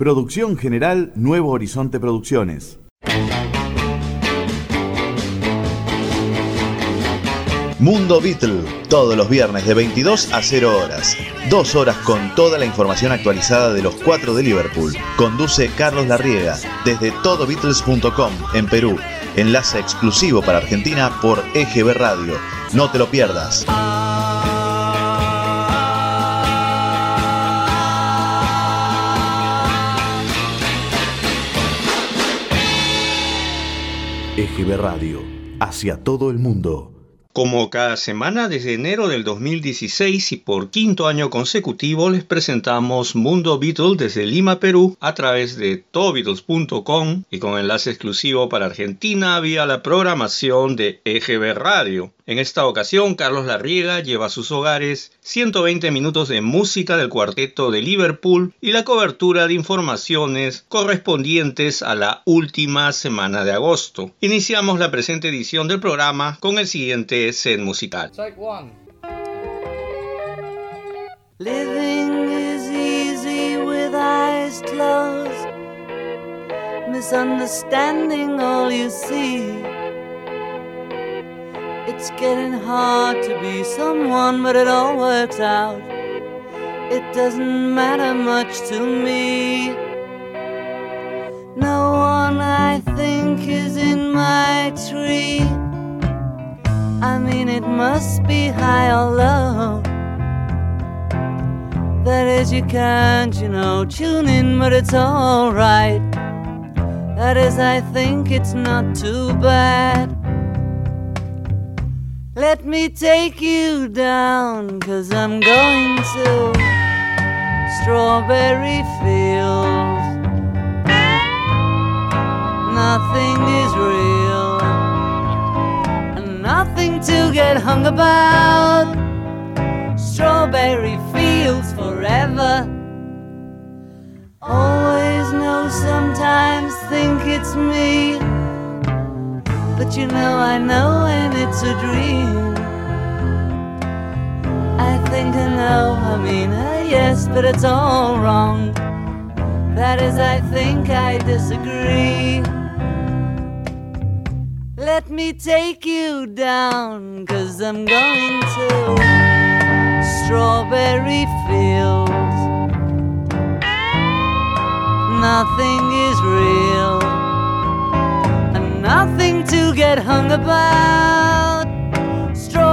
Producción general Nuevo Horizonte Producciones. Mundo Beatle, todos los viernes de 22 a 0 horas. Dos horas con toda la información actualizada de los cuatro de Liverpool. Conduce Carlos Larriega desde todobeatles.com en Perú. Enlace exclusivo para Argentina por EGB Radio. No te lo pierdas. EGB Radio, hacia todo el mundo. Como cada semana desde enero del 2016 y por quinto año consecutivo les presentamos Mundo Beatles desde Lima, Perú a través de todobeatles.com y con enlace exclusivo para Argentina vía la programación de EGB Radio. En esta ocasión, Carlos Larriega lleva a sus hogares 120 minutos de música del cuarteto de Liverpool y la cobertura de informaciones correspondientes a la última semana de agosto. Iniciamos la presente edición del programa con el siguiente set musical. Living is easy with eyes closed, misunderstanding all you see. It's getting hard to be someone, but it all works out. It doesn't matter much to me. No one I think is in my tree. I mean, it must be high or low. That is, you can't, you know, tune in, but it's alright. That is, I think it's not too bad. Let me take you down, cause I'm going to Strawberry Fields. Nothing is real, and nothing to get hung about. Strawberry Fields forever. Always know, sometimes think it's me. But you know, I know it's a dream. I think I know, I mean, uh, yes, but it's all wrong. That is, I think I disagree. Let me take you down, cause I'm going to Strawberry Fields. Nothing is real and nothing to get hung about.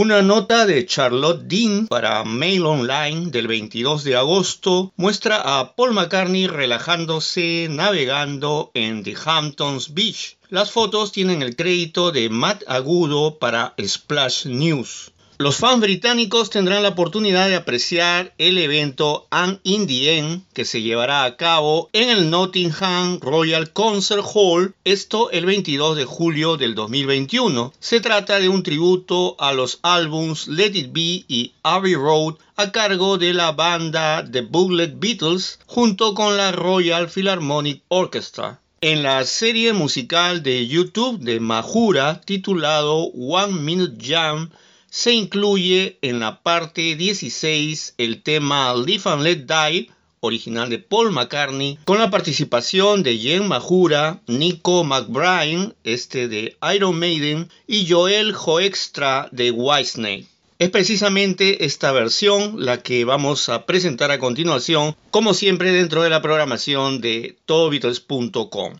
Una nota de Charlotte Dean para Mail Online del 22 de agosto muestra a Paul McCartney relajándose navegando en The Hamptons Beach. Las fotos tienen el crédito de Matt Agudo para Splash News. Los fans británicos tendrán la oportunidad de apreciar el evento An in que se llevará a cabo en el Nottingham Royal Concert Hall, esto el 22 de julio del 2021. Se trata de un tributo a los álbums Let It Be y Abbey Road a cargo de la banda The Booklet Beatles junto con la Royal Philharmonic Orchestra. En la serie musical de YouTube de Mahura titulado One Minute Jam, se incluye en la parte 16 el tema Live and Let Die, original de Paul McCartney, con la participación de Jen Majura, Nico McBride, este de Iron Maiden, y Joel Joextra de Whitesnake. Es precisamente esta versión la que vamos a presentar a continuación, como siempre dentro de la programación de todobeatles.com.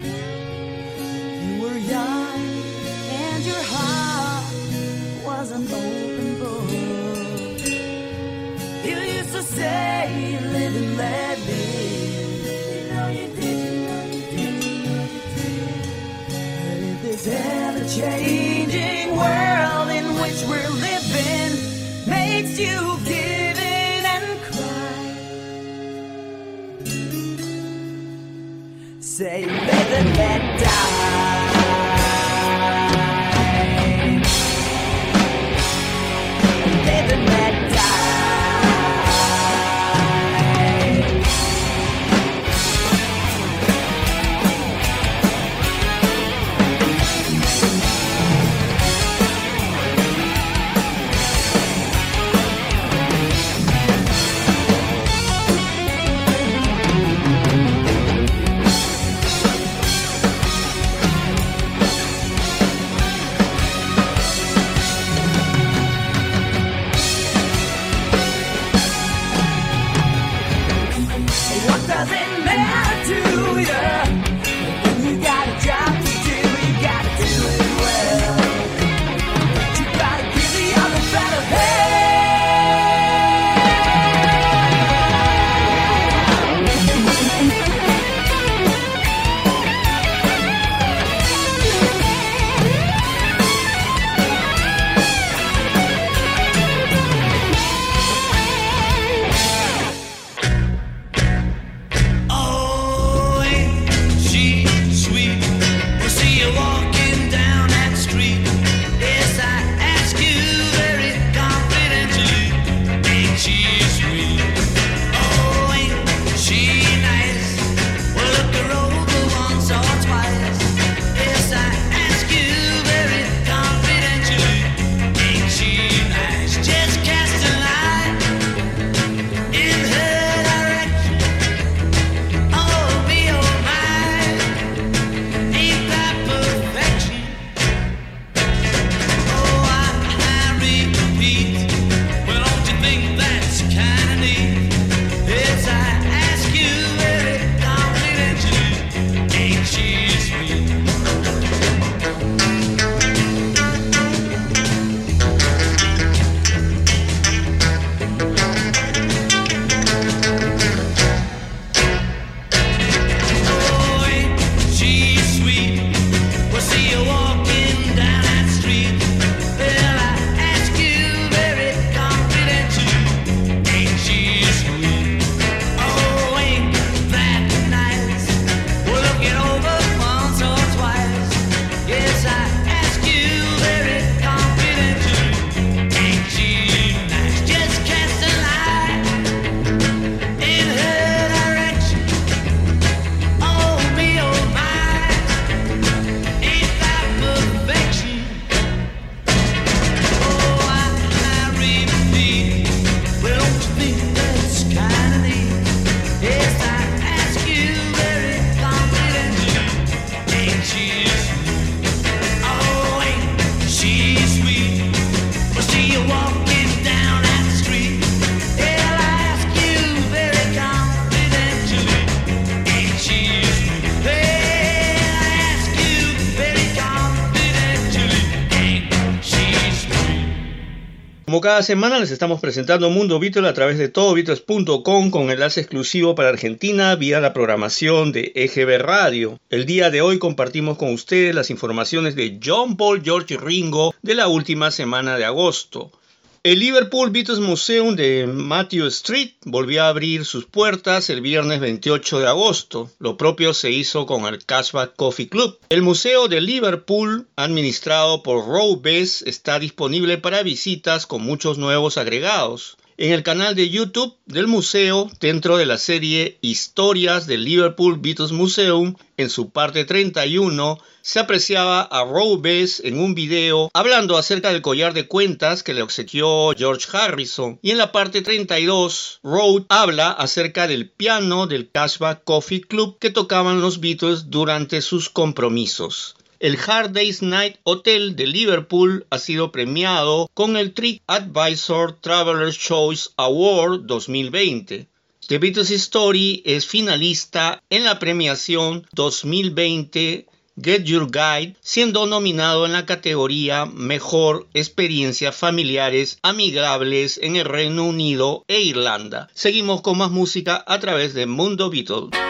ever-changing world in which we're living makes you give in and cry. Say, let and let die. Cada semana les estamos presentando Mundo Beatle a través de todobeatles.com con enlace exclusivo para Argentina vía la programación de EGB Radio. El día de hoy compartimos con ustedes las informaciones de John Paul, George Ringo de la última semana de agosto. El Liverpool Beatles Museum de Matthew Street volvió a abrir sus puertas el viernes 28 de agosto. Lo propio se hizo con el Cashback Coffee Club. El Museo de Liverpool, administrado por Row Bess, está disponible para visitas con muchos nuevos agregados. En el canal de YouTube del museo, dentro de la serie Historias del Liverpool Beatles Museum, en su parte 31, se apreciaba a Row Bess en un video hablando acerca del collar de cuentas que le obsequió George Harrison. Y en la parte 32, Rowe habla acerca del piano del Cashback Coffee Club que tocaban los Beatles durante sus compromisos. El Hard Day's Night Hotel de Liverpool ha sido premiado con el Trick Advisor Traveler's Choice Award 2020. The Beatles Story es finalista en la premiación 2020 Get Your Guide, siendo nominado en la categoría Mejor Experiencias Familiares Amigables en el Reino Unido e Irlanda. Seguimos con más música a través de Mundo Beatles.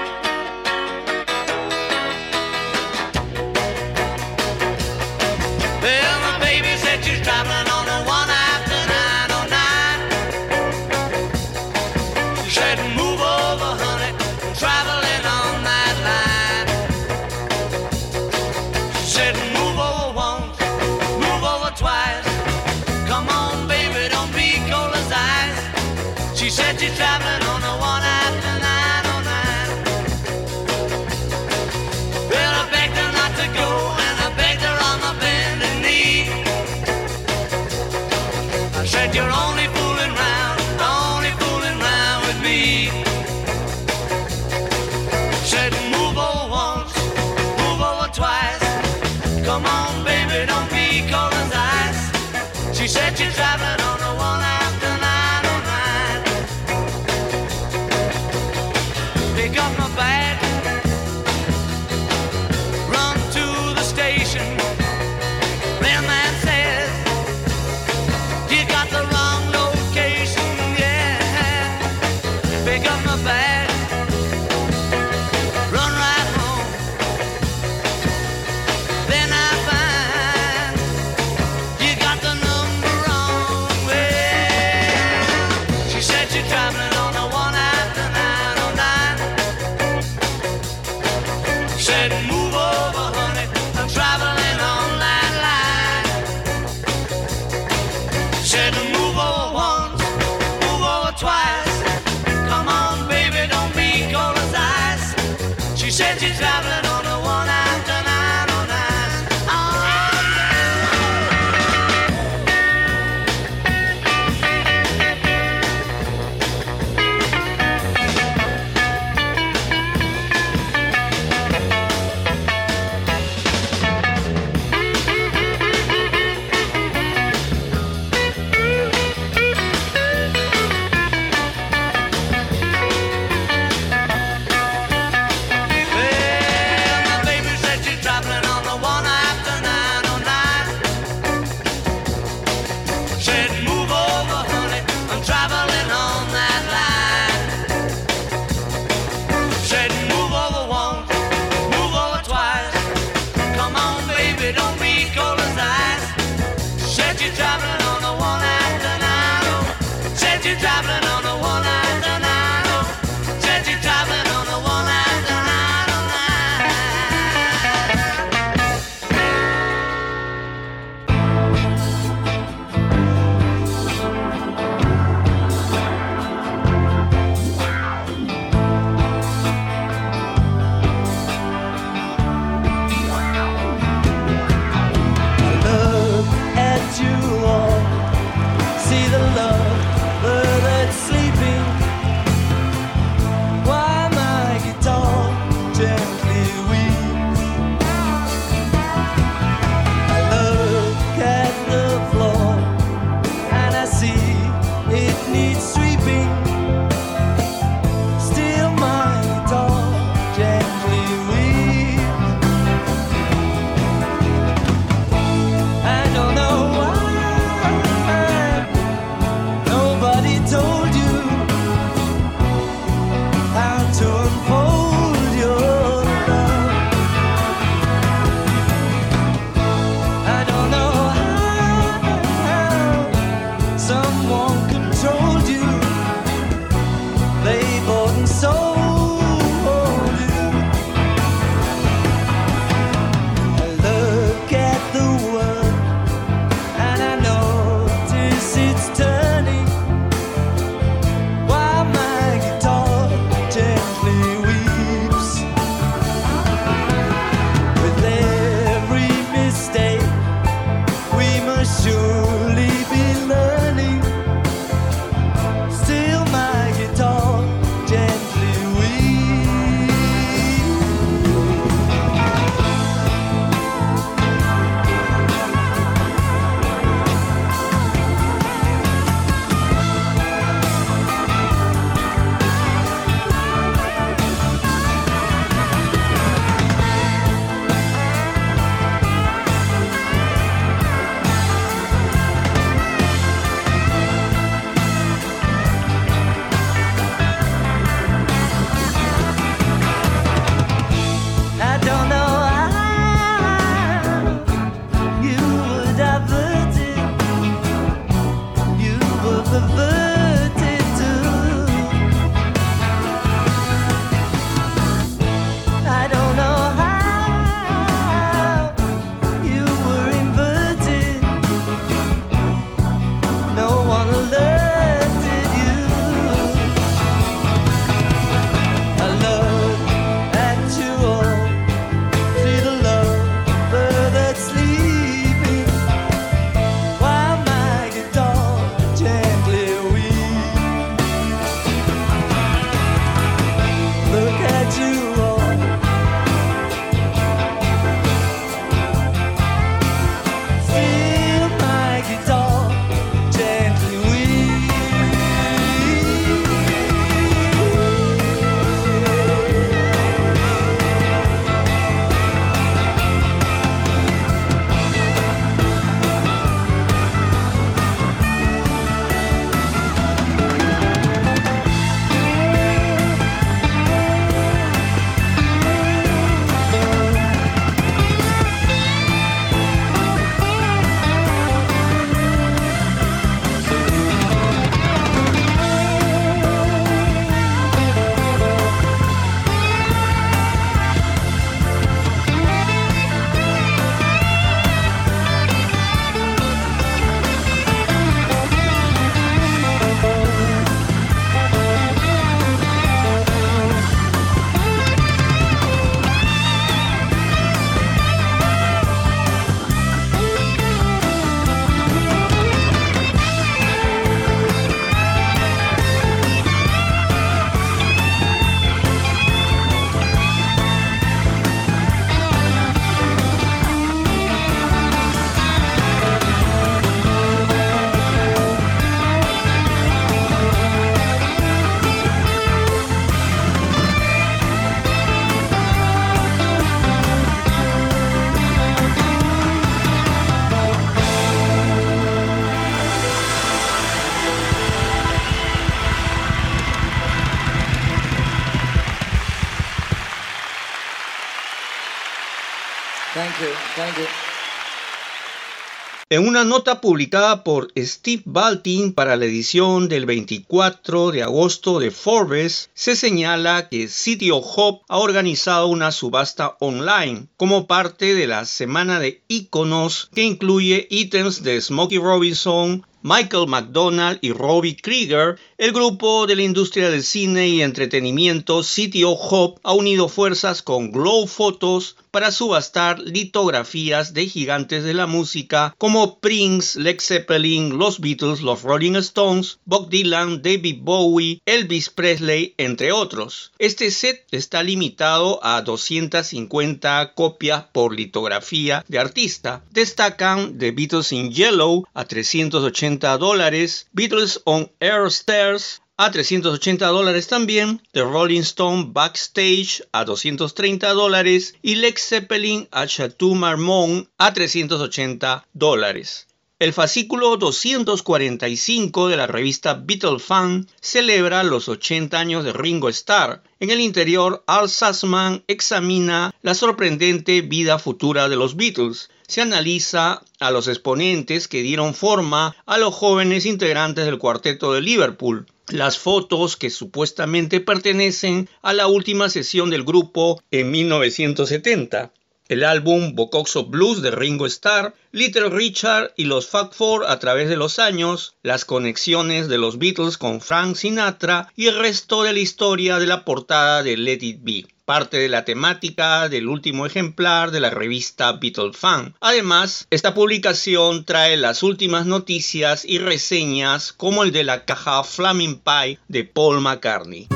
En una nota publicada por Steve Baltin para la edición del 24 de agosto de Forbes, se señala que City of Hope ha organizado una subasta online como parte de la semana de íconos que incluye ítems de Smokey Robinson, Michael McDonald y Robbie Krieger, el grupo de la industria del cine y entretenimiento City of Hope ha unido fuerzas con Glow Photos para subastar litografías de gigantes de la música como Prince, Led Zeppelin, los Beatles, los Rolling Stones, Bob Dylan, David Bowie, Elvis Presley, entre otros. Este set está limitado a 250 copias por litografía de artista. Destacan The Beatles in Yellow a 380 dólares, Beatles on Air Stairs a 380 dólares también, The Rolling Stone Backstage a 230 dólares y Led Zeppelin a Chateau Marmont a 380 dólares. El fascículo 245 de la revista Beatle Fan celebra los 80 años de Ringo Starr. En el interior, Al Sussman examina la sorprendente vida futura de los Beatles. Se analiza a los exponentes que dieron forma a los jóvenes integrantes del cuarteto de Liverpool. Las fotos que supuestamente pertenecen a la última sesión del grupo en 1970 el álbum Bocoxo Blues de Ringo Starr, Little Richard y los Fat Four a través de los años, las conexiones de los Beatles con Frank Sinatra y el resto de la historia de la portada de Let It Be parte de la temática del último ejemplar de la revista Beatle Fan. Además, esta publicación trae las últimas noticias y reseñas como el de la caja Flaming Pie de Paul McCartney.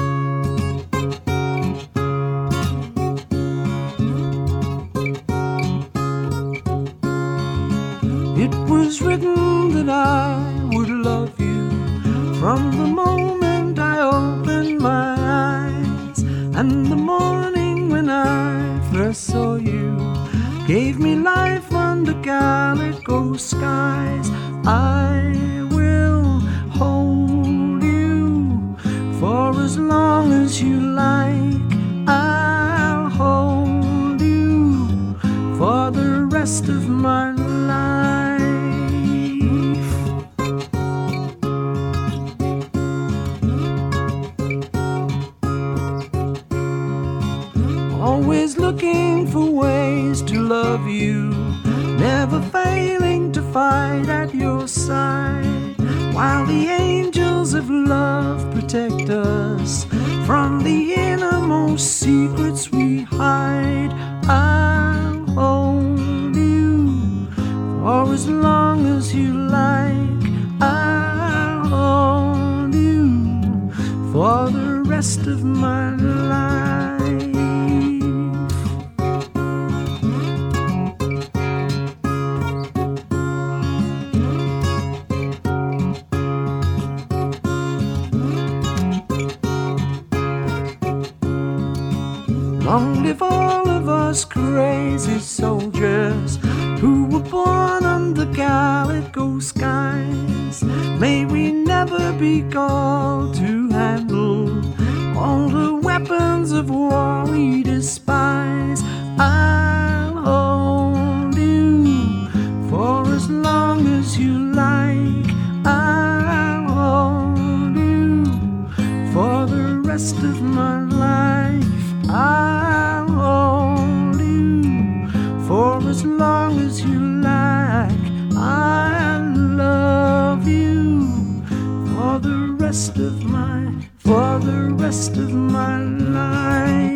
Was written that I would love you from the moment I opened my eyes. And the morning when I first saw you gave me life under calico skies. I will hold you for as long as you like. I'll hold you for the rest of my fight at your side. While the angels of love protect us from the innermost secrets we hide, I'll hold you for as long as you like. I'll hold you for the rest of my life. Crazy soldiers who were born under calico skies. May we never be called to handle all the weapons of war we despise. I'll hold you for as long as you like. I'll hold you for the rest of rest of my life.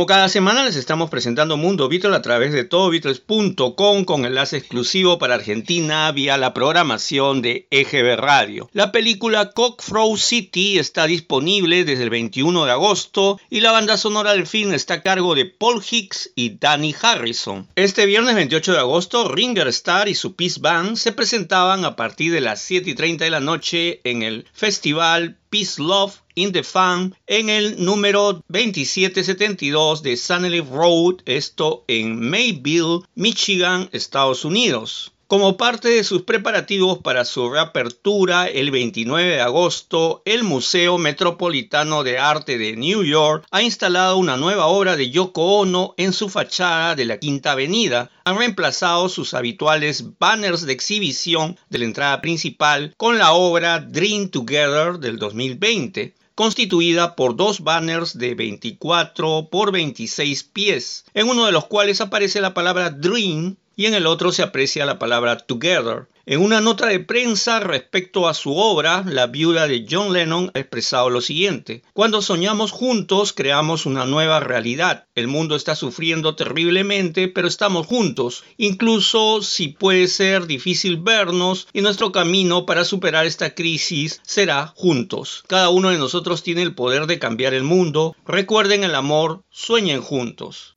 Como cada semana les estamos presentando Mundo Beatles a través de todobeatles.com con enlace exclusivo para Argentina vía la programación de EGB Radio. La película Cockfrow City está disponible desde el 21 de agosto y la banda sonora del film está a cargo de Paul Hicks y Danny Harrison. Este viernes 28 de agosto, Ringer Starr y su Peace Band se presentaban a partir de las 7 y 30 de la noche en el festival Peace Love in the Fan en el número 2772 de Sunny Road, esto en Mayville, Michigan, Estados Unidos. Como parte de sus preparativos para su reapertura el 29 de agosto, el Museo Metropolitano de Arte de New York ha instalado una nueva obra de Yoko Ono en su fachada de la Quinta Avenida. Han reemplazado sus habituales banners de exhibición de la entrada principal con la obra Dream Together del 2020 constituida por dos banners de 24 por 26 pies, en uno de los cuales aparece la palabra Dream y en el otro se aprecia la palabra Together. En una nota de prensa respecto a su obra, la viuda de John Lennon ha expresado lo siguiente. Cuando soñamos juntos, creamos una nueva realidad. El mundo está sufriendo terriblemente, pero estamos juntos. Incluso si puede ser difícil vernos, y nuestro camino para superar esta crisis será juntos. Cada uno de nosotros tiene el poder de cambiar el mundo. Recuerden el amor, sueñen juntos.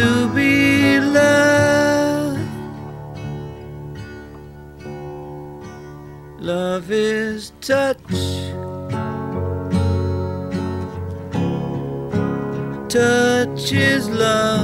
to be loved. Love is touch. Touch is love.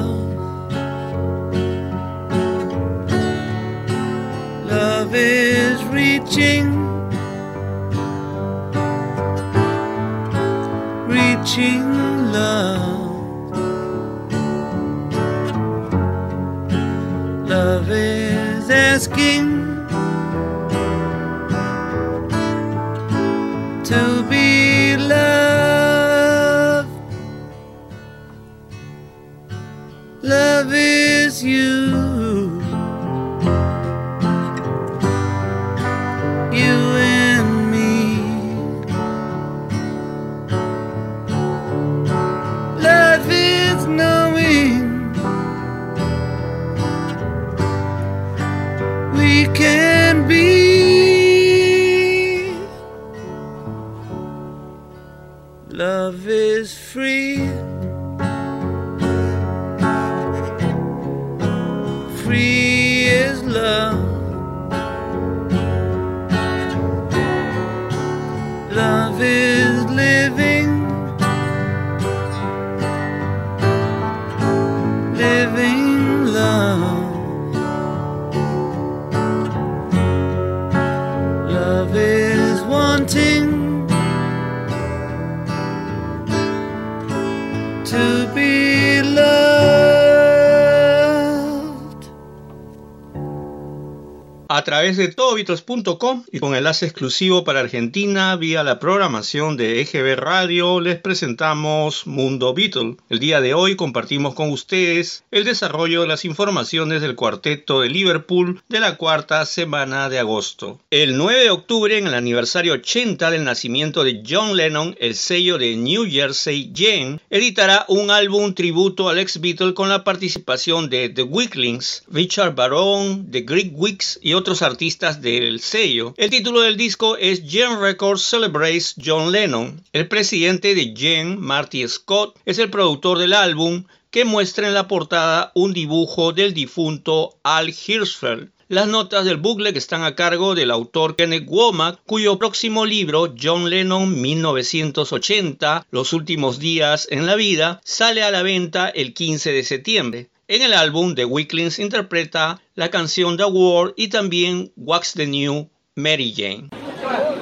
Través de todobeatles.com y con enlace exclusivo para Argentina vía la programación de EGB Radio les presentamos Mundo Beatle. El día de hoy compartimos con ustedes el desarrollo de las informaciones del cuarteto de Liverpool de la cuarta semana de agosto. El 9 de octubre, en el aniversario 80 del nacimiento de John Lennon, el sello de New Jersey Gen editará un álbum tributo al ex Beatle con la participación de The Weaklings, Richard Barron, The Greek Weeks y otros artistas del sello. El título del disco es Gen Records Celebrates John Lennon. El presidente de Gen, Marty Scott, es el productor del álbum que muestra en la portada un dibujo del difunto Al Hirschfeld. Las notas del booklet están a cargo del autor Kenneth Womack, cuyo próximo libro, John Lennon 1980, Los últimos días en la vida, sale a la venta el 15 de septiembre. En el álbum, The Weaklings interpreta la canción The War y también Wax the New Mary Jane.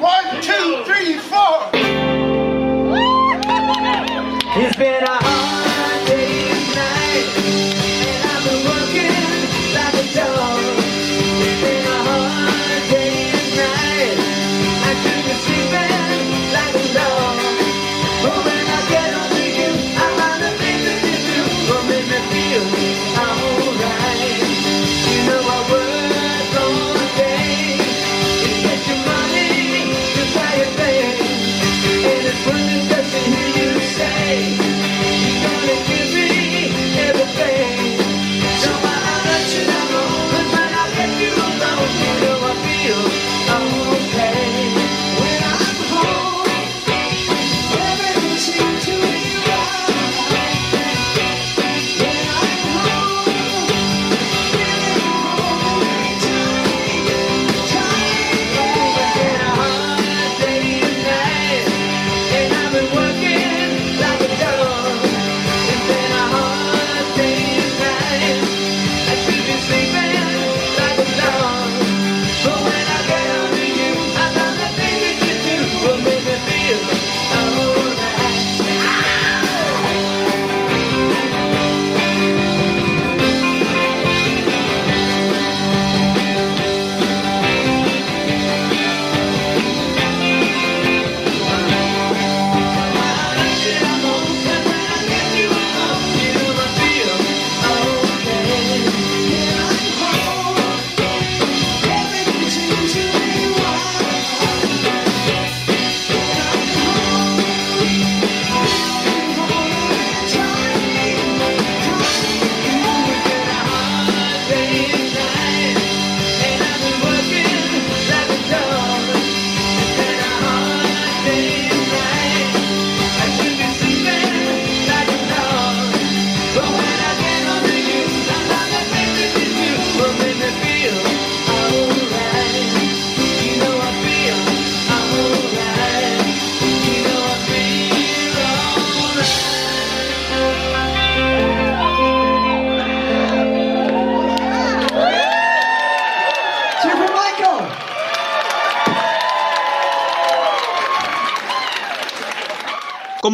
One, two, three, four.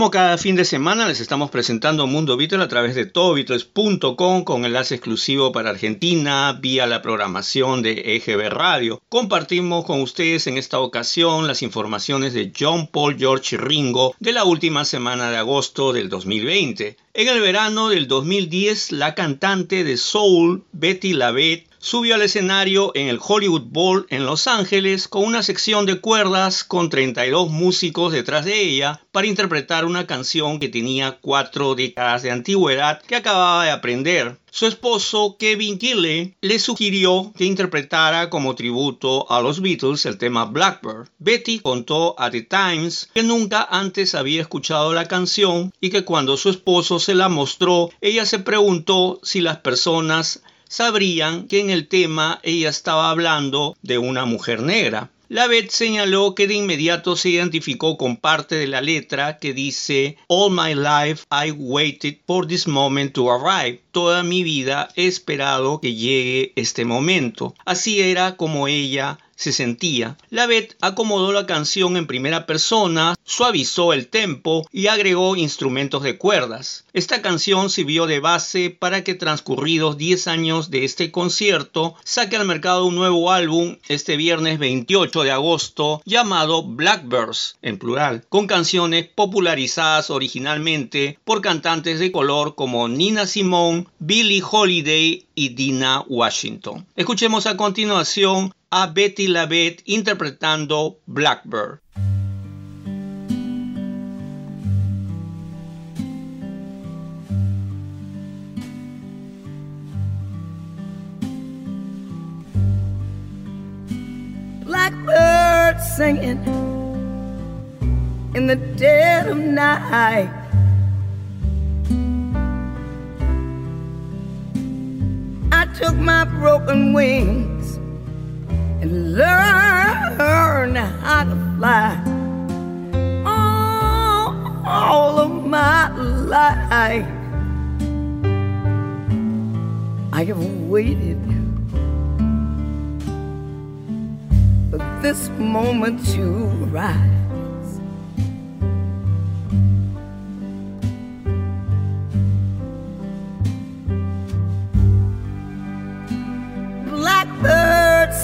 Como cada fin de semana les estamos presentando Mundo Beatles a través de todobeatles.com con enlace exclusivo para Argentina vía la programación de EGB Radio. Compartimos con ustedes en esta ocasión las informaciones de John Paul, George Ringo de la última semana de agosto del 2020. En el verano del 2010, la cantante de soul Betty LaVette subió al escenario en el Hollywood Bowl en Los Ángeles con una sección de cuerdas con 32 músicos detrás de ella para interpretar una canción que tenía cuatro décadas de antigüedad que acababa de aprender. Su esposo Kevin Gillen le sugirió que interpretara como tributo a los Beatles el tema Blackbird. Betty contó a The Times que nunca antes había escuchado la canción y que cuando su esposo se la mostró, ella se preguntó si las personas sabrían que en el tema ella estaba hablando de una mujer negra. La Beth señaló que de inmediato se identificó con parte de la letra que dice All my life I waited for this moment to arrive. Toda mi vida he esperado que llegue este momento. Así era como ella se sentía. La Beth acomodó la canción en primera persona, suavizó el tempo y agregó instrumentos de cuerdas. Esta canción sirvió de base para que transcurridos 10 años de este concierto saque al mercado un nuevo álbum este viernes 28 de agosto llamado Blackbirds en plural, con canciones popularizadas originalmente por cantantes de color como Nina Simone, Billie Holiday y Dina Washington. Escuchemos a continuación a Betty LaBette interpretando Blackbird. Blackbird singing in the dead of night. I took my broken wings and learn how to fly. All, all of my life, I have waited for this moment to rise.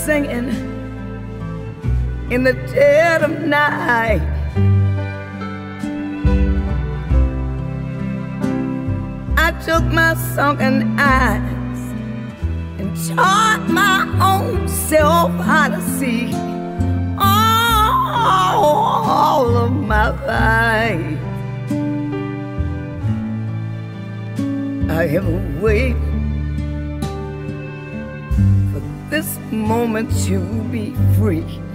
Singing in the dead of night. I took my sunken eyes and taught my own self how to see all, of my life. I have waited moment to be free.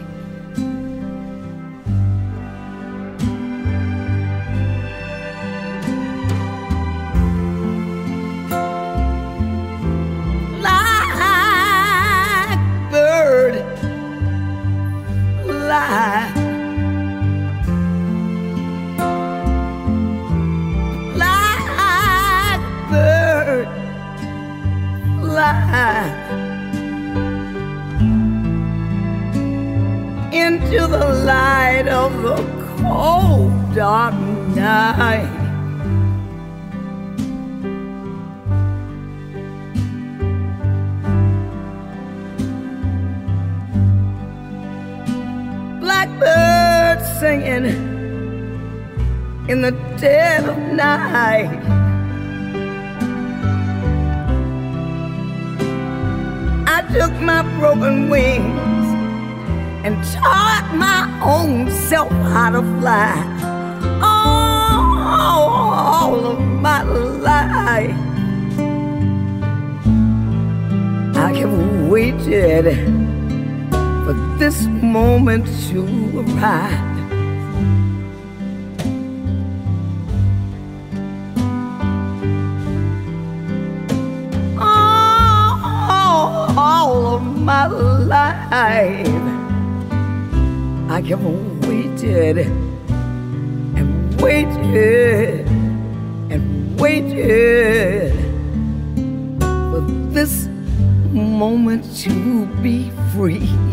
Night. Blackbird singing in the dead of night. I took my broken wings and taught my own self how to fly. My life, I have waited for this moment to arrive. All, all of my life, I have waited and waited waited for this moment to be free.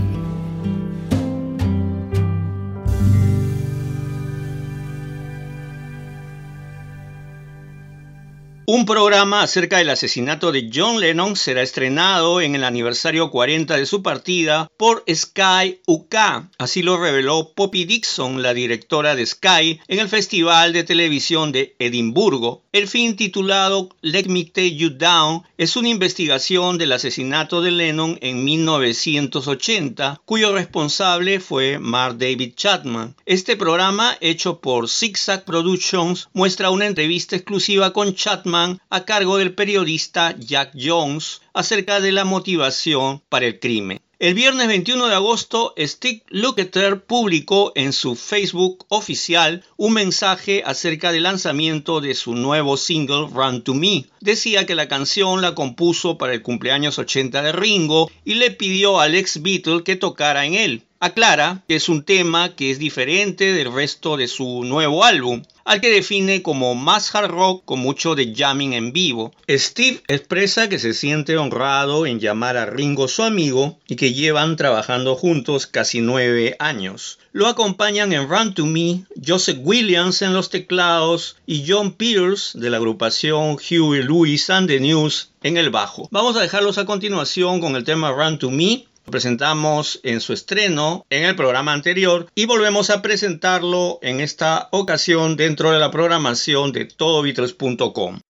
Un programa acerca del asesinato de John Lennon será estrenado en el aniversario 40 de su partida por Sky UK. Así lo reveló Poppy Dixon, la directora de Sky, en el Festival de Televisión de Edimburgo. El film titulado Let Me Take You Down es una investigación del asesinato de Lennon en 1980, cuyo responsable fue Mark David Chapman. Este programa, hecho por Zigzag Productions, muestra una entrevista exclusiva con Chapman a cargo del periodista Jack Jones acerca de la motivación para el crimen. El viernes 21 de agosto, Steve Lukather publicó en su Facebook oficial un mensaje acerca del lanzamiento de su nuevo single Run to Me. Decía que la canción la compuso para el cumpleaños 80 de Ringo y le pidió al ex Beatle que tocara en él. Aclara que es un tema que es diferente del resto de su nuevo álbum, al que define como más hard rock con mucho de jamming en vivo. Steve expresa que se siente honrado en llamar a Ringo su amigo y que llevan trabajando juntos casi nueve años. Lo acompañan en Run to Me Joseph Williams en los teclados y John Peters de la agrupación Huey Lewis and the News en el bajo. Vamos a dejarlos a continuación con el tema Run to Me presentamos en su estreno en el programa anterior y volvemos a presentarlo en esta ocasión dentro de la programación de todobeatles.com.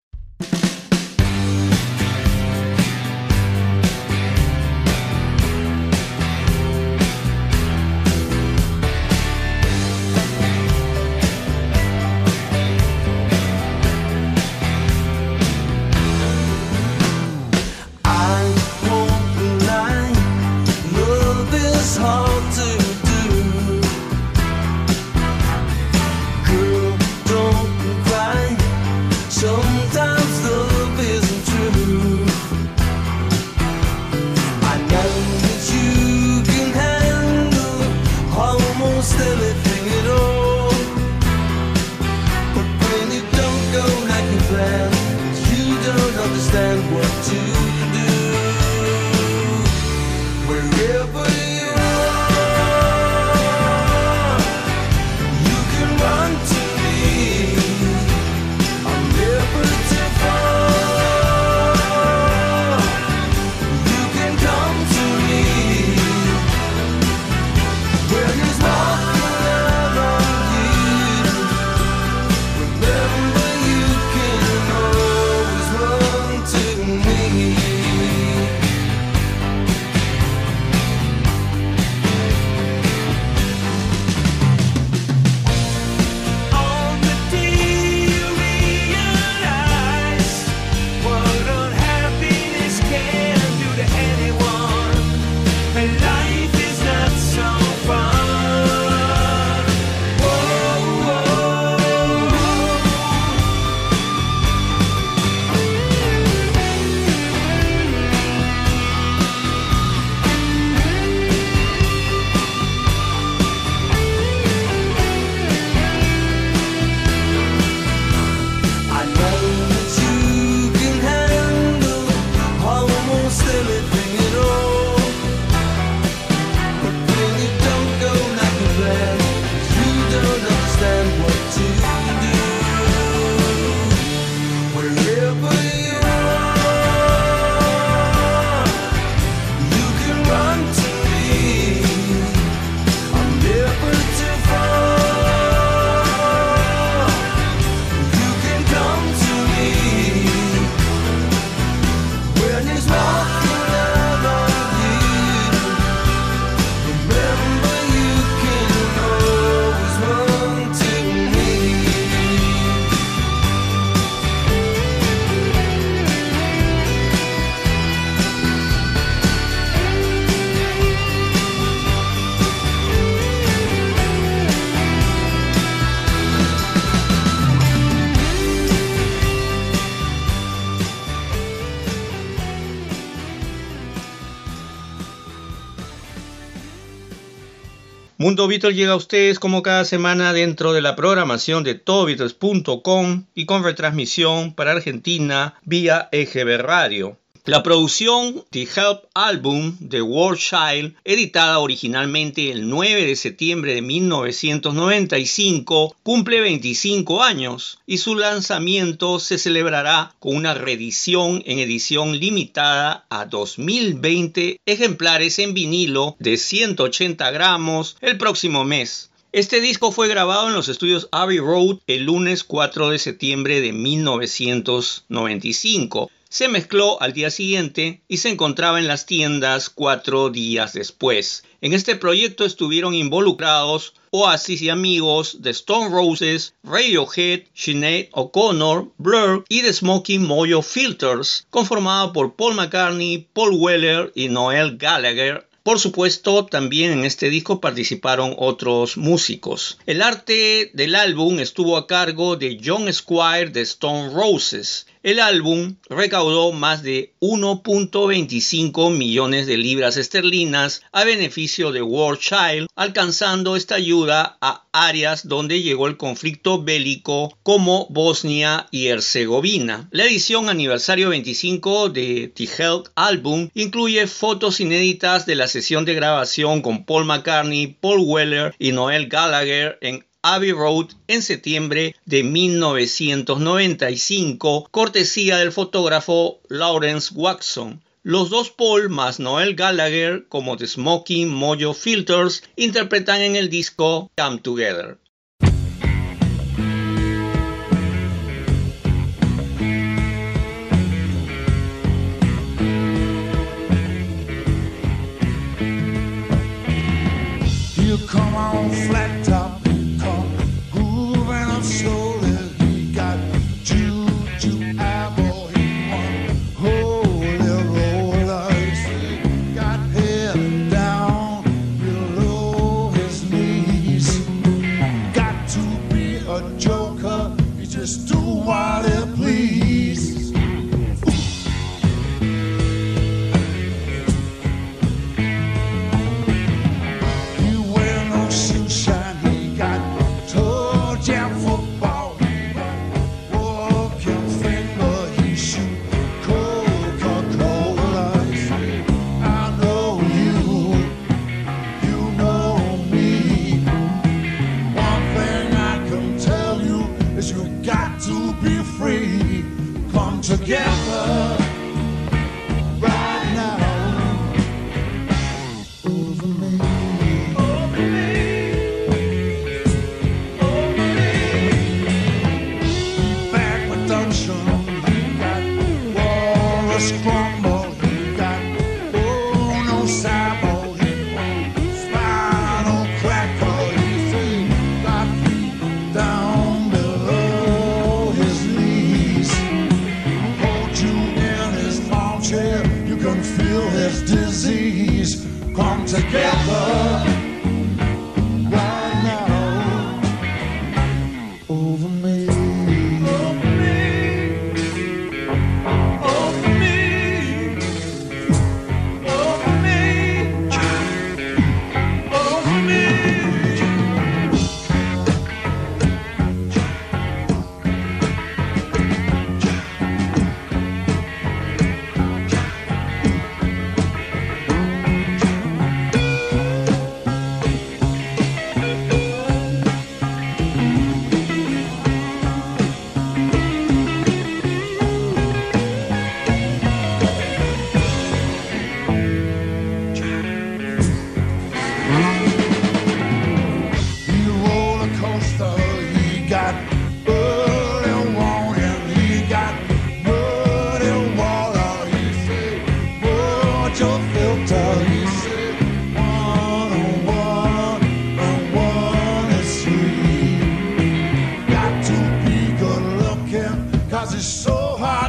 Mundo Beatles llega a ustedes como cada semana dentro de la programación de todobeatles.com y con retransmisión para Argentina vía EGB Radio. La producción The Help Album de War Child, editada originalmente el 9 de septiembre de 1995, cumple 25 años y su lanzamiento se celebrará con una reedición en edición limitada a 2020 ejemplares en vinilo de 180 gramos el próximo mes. Este disco fue grabado en los estudios Abbey Road el lunes 4 de septiembre de 1995 se mezcló al día siguiente y se encontraba en las tiendas cuatro días después. En este proyecto estuvieron involucrados Oasis y amigos de Stone Roses, Radiohead, Sinead O'Connor, Blur y The Smoking Mojo Filters, conformado por Paul McCartney, Paul Weller y Noel Gallagher, por supuesto, también en este disco participaron otros músicos. El arte del álbum estuvo a cargo de John Squire de Stone Roses. El álbum recaudó más de 1.25 millones de libras esterlinas a beneficio de War Child, alcanzando esta ayuda a áreas donde llegó el conflicto bélico como Bosnia y Herzegovina. La edición aniversario 25 de The Health Album incluye fotos inéditas de la sesión de grabación con Paul McCartney, Paul Weller y Noel Gallagher en Abbey Road en septiembre de 1995, cortesía del fotógrafo Lawrence Watson. Los dos Paul más Noel Gallagher como The Smoking Mojo Filters interpretan en el disco Come Together.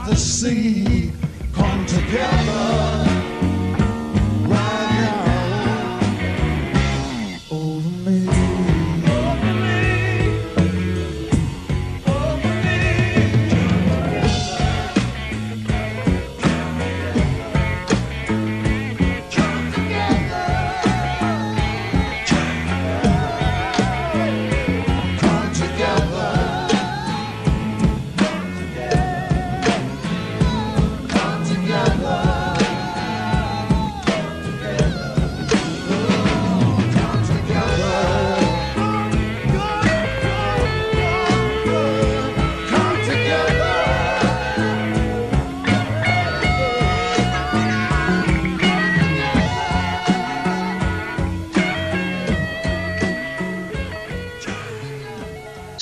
Hard to see. Come together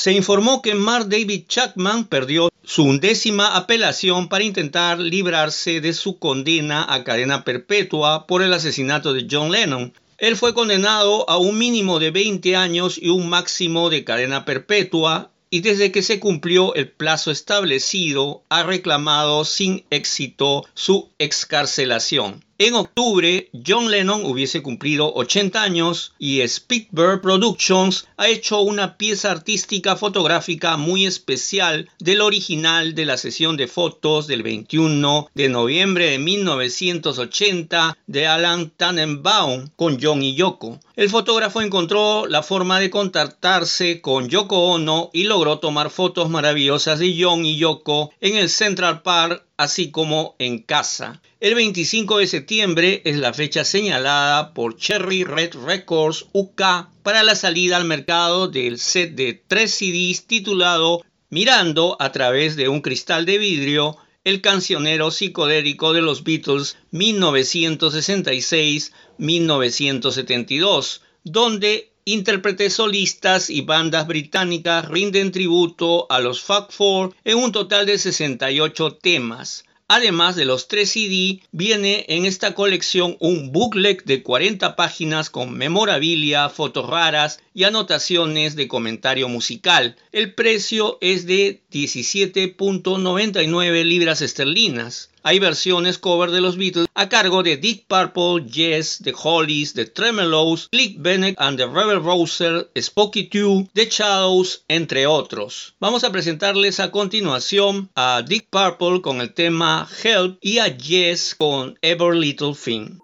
Se informó que Mark David Chapman perdió su undécima apelación para intentar librarse de su condena a cadena perpetua por el asesinato de John Lennon. Él fue condenado a un mínimo de 20 años y un máximo de cadena perpetua y desde que se cumplió el plazo establecido ha reclamado sin éxito su excarcelación. En octubre, John Lennon hubiese cumplido 80 años y Speedbird Productions ha hecho una pieza artística fotográfica muy especial del original de la sesión de fotos del 21 de noviembre de 1980 de Alan Tannenbaum con John y Yoko. El fotógrafo encontró la forma de contactarse con Yoko Ono y logró tomar fotos maravillosas de John y Yoko en el Central Park así como en casa. El 25 de septiembre es la fecha señalada por Cherry Red Records UK para la salida al mercado del set de tres CDs titulado Mirando a través de un cristal de vidrio el cancionero psicodélico de los Beatles 1966-1972, donde intérpretes solistas y bandas británicas rinden tributo a los Fab Four en un total de 68 temas. Además de los tres CD, viene en esta colección un booklet de 40 páginas con memorabilia, fotos raras y anotaciones de comentario musical. El precio es de 17.99 libras esterlinas. Hay versiones cover de los Beatles a cargo de Dick Purple, Yes, The Hollies, The Tremelows, Click Bennett and the Rebel Rouser, Spooky 2, The Shadows, entre otros. Vamos a presentarles a continuación a Dick Purple con el tema Help y a Yes con Every Little Thing.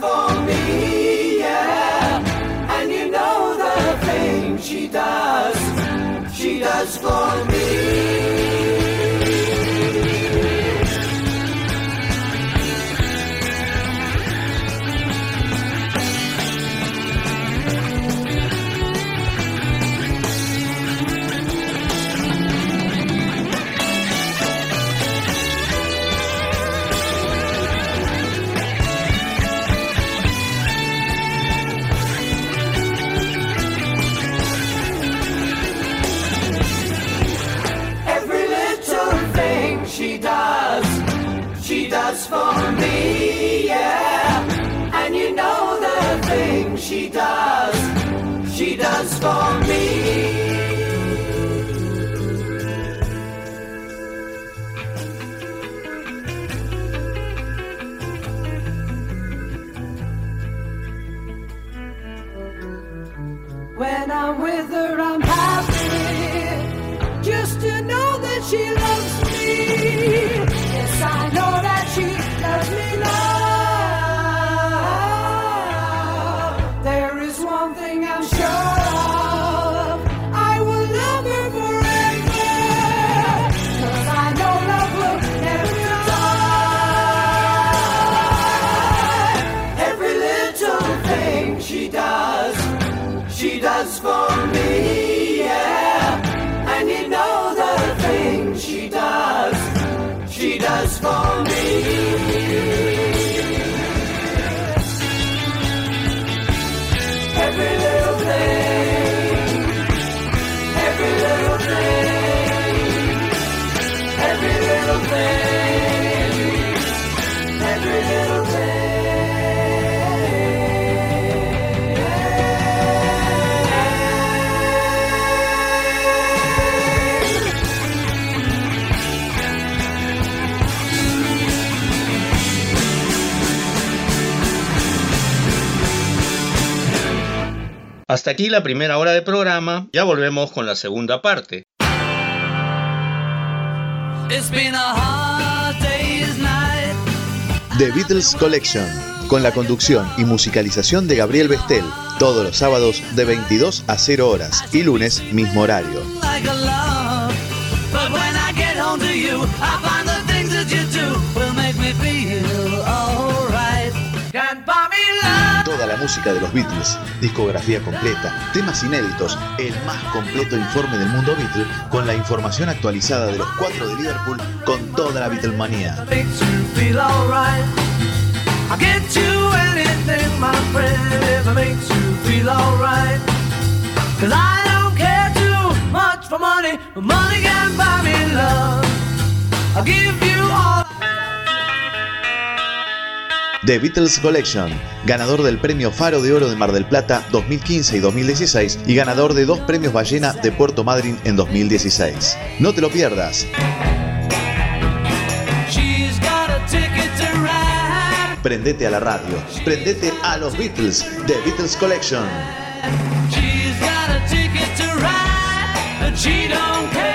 for me, yeah. And you know the thing she does, she does for me. Hasta aquí la primera hora de programa, ya volvemos con la segunda parte. The Beatles Collection, con la conducción y musicalización de Gabriel Bestel, todos los sábados de 22 a 0 horas y lunes mismo horario. la música de los Beatles, discografía completa, temas inéditos, el más completo informe del mundo Beatle con la información actualizada de los cuatro de Liverpool con toda la Beatlemanía. I'll give you all The Beatles Collection, ganador del Premio Faro de Oro de Mar del Plata 2015 y 2016 y ganador de dos premios Ballena de Puerto Madryn en 2016. No te lo pierdas. Prendete a la radio, prendete a los Beatles, The Beatles Collection. She care.